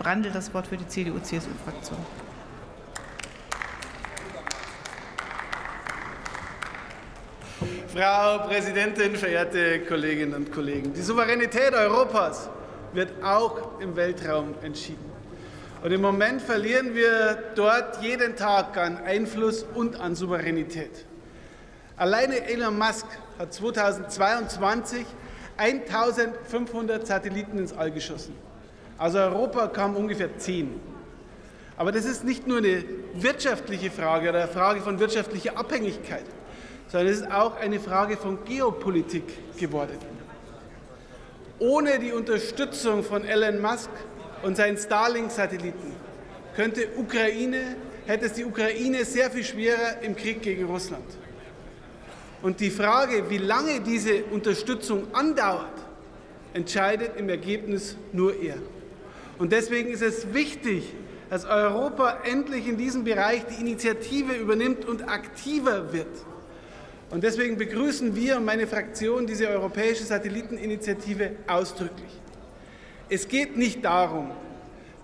Brandl das Wort für die CDU-CSU-Fraktion. Frau Präsidentin, verehrte Kolleginnen und Kollegen! Die Souveränität Europas wird auch im Weltraum entschieden. Und im Moment verlieren wir dort jeden Tag an Einfluss und an Souveränität. Alleine Elon Musk hat 2022 1500 Satelliten ins All geschossen. Aus Europa kamen ungefähr zehn. Aber das ist nicht nur eine wirtschaftliche Frage oder eine Frage von wirtschaftlicher Abhängigkeit sondern es ist auch eine Frage von Geopolitik geworden. Ohne die Unterstützung von Elon Musk und seinen Starlink-Satelliten könnte Ukraine, hätte es die Ukraine sehr viel schwerer im Krieg gegen Russland. Und die Frage, wie lange diese Unterstützung andauert, entscheidet im Ergebnis nur er. Und deswegen ist es wichtig, dass Europa endlich in diesem Bereich die Initiative übernimmt und aktiver wird. Und deswegen begrüßen wir und meine Fraktion diese europäische Satelliteninitiative ausdrücklich. Es geht nicht darum,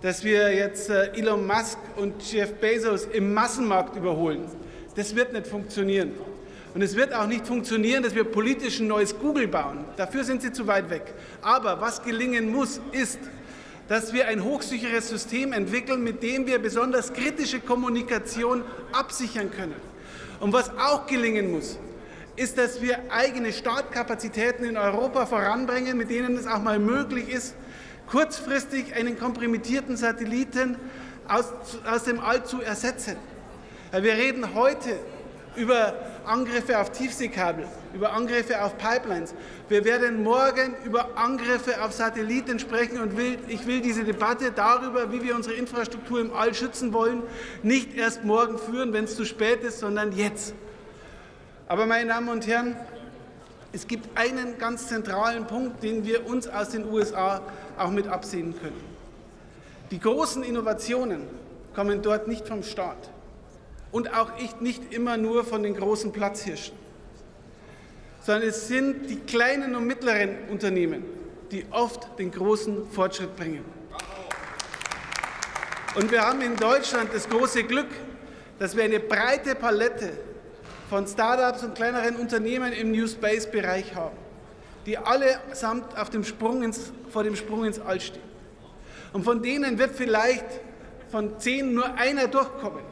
dass wir jetzt äh, Elon Musk und Jeff Bezos im Massenmarkt überholen. Das wird nicht funktionieren. Und es wird auch nicht funktionieren, dass wir politisch ein neues Google bauen. Dafür sind sie zu weit weg. Aber was gelingen muss, ist, dass wir ein hochsicheres System entwickeln, mit dem wir besonders kritische Kommunikation absichern können. Und was auch gelingen muss, ist, dass wir eigene Startkapazitäten in Europa voranbringen, mit denen es auch mal möglich ist, kurzfristig einen kompromittierten Satelliten aus, aus dem All zu ersetzen. Wir reden heute über Angriffe auf Tiefseekabel, über Angriffe auf Pipelines. Wir werden morgen über Angriffe auf Satelliten sprechen und will, ich will diese Debatte darüber, wie wir unsere Infrastruktur im All schützen wollen, nicht erst morgen führen, wenn es zu spät ist, sondern jetzt. Aber, meine Damen und Herren, es gibt einen ganz zentralen Punkt, den wir uns aus den USA auch mit absehen können. Die großen Innovationen kommen dort nicht vom Staat und auch nicht immer nur von den großen Platzhirschen, sondern es sind die kleinen und mittleren Unternehmen, die oft den großen Fortschritt bringen. Und wir haben in Deutschland das große Glück, dass wir eine breite Palette von Startups und kleineren Unternehmen im New Space-Bereich haben, die allesamt auf dem Sprung ins, vor dem Sprung ins All stehen. Und von denen wird vielleicht von zehn nur einer durchkommen.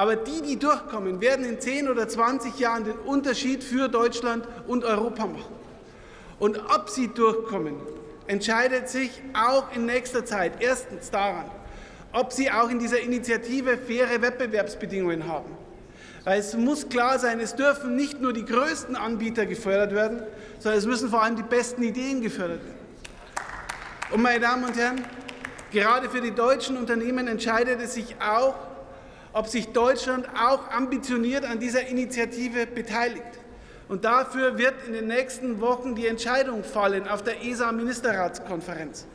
Aber die, die durchkommen, werden in 10 oder 20 Jahren den Unterschied für Deutschland und Europa machen. Und ob sie durchkommen, entscheidet sich auch in nächster Zeit erstens daran, ob sie auch in dieser Initiative faire Wettbewerbsbedingungen haben. Weil es muss klar sein, es dürfen nicht nur die größten Anbieter gefördert werden, sondern es müssen vor allem die besten Ideen gefördert werden. Und meine Damen und Herren, gerade für die deutschen Unternehmen entscheidet es sich auch, ob sich Deutschland auch ambitioniert an dieser Initiative beteiligt. Und dafür wird in den nächsten Wochen die Entscheidung fallen auf der ESA-Ministerratskonferenz.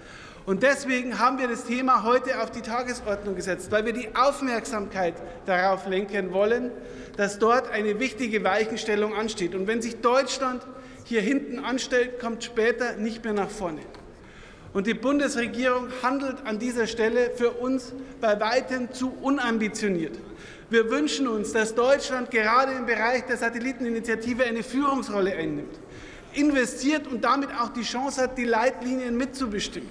Und deswegen haben wir das Thema heute auf die Tagesordnung gesetzt, weil wir die Aufmerksamkeit darauf lenken wollen, dass dort eine wichtige Weichenstellung ansteht. Und wenn sich Deutschland hier hinten anstellt, kommt später nicht mehr nach vorne. Und die Bundesregierung handelt an dieser Stelle für uns bei weitem zu unambitioniert. Wir wünschen uns, dass Deutschland gerade im Bereich der Satelliteninitiative eine Führungsrolle einnimmt, investiert und damit auch die Chance hat, die Leitlinien mitzubestimmen.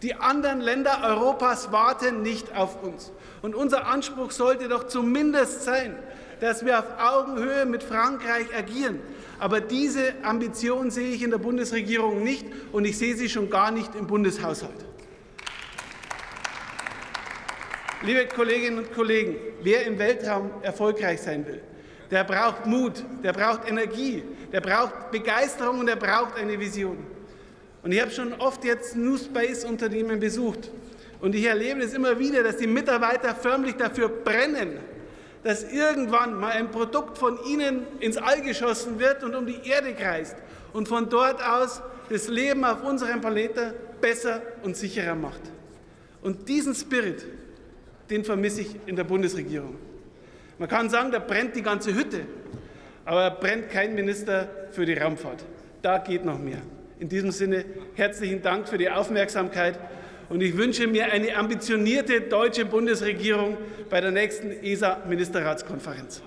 Die anderen Länder Europas warten nicht auf uns. Und unser Anspruch sollte doch zumindest sein, dass wir auf Augenhöhe mit Frankreich agieren. Aber diese Ambition sehe ich in der Bundesregierung nicht und ich sehe sie schon gar nicht im Bundeshaushalt. Liebe Kolleginnen und Kollegen, wer im Weltraum erfolgreich sein will, der braucht Mut, der braucht Energie, der braucht Begeisterung und der braucht eine Vision. Und ich habe schon oft jetzt New Space Unternehmen besucht. Und ich erlebe es immer wieder, dass die Mitarbeiter förmlich dafür brennen, dass irgendwann mal ein Produkt von ihnen ins All geschossen wird und um die Erde kreist und von dort aus das Leben auf unserem Planeten besser und sicherer macht. Und diesen Spirit, den vermisse ich in der Bundesregierung. Man kann sagen, da brennt die ganze Hütte, aber brennt kein Minister für die Raumfahrt. Da geht noch mehr. In diesem Sinne herzlichen Dank für die Aufmerksamkeit Und ich wünsche mir eine ambitionierte deutsche Bundesregierung bei der nächsten ESA-Ministerratskonferenz.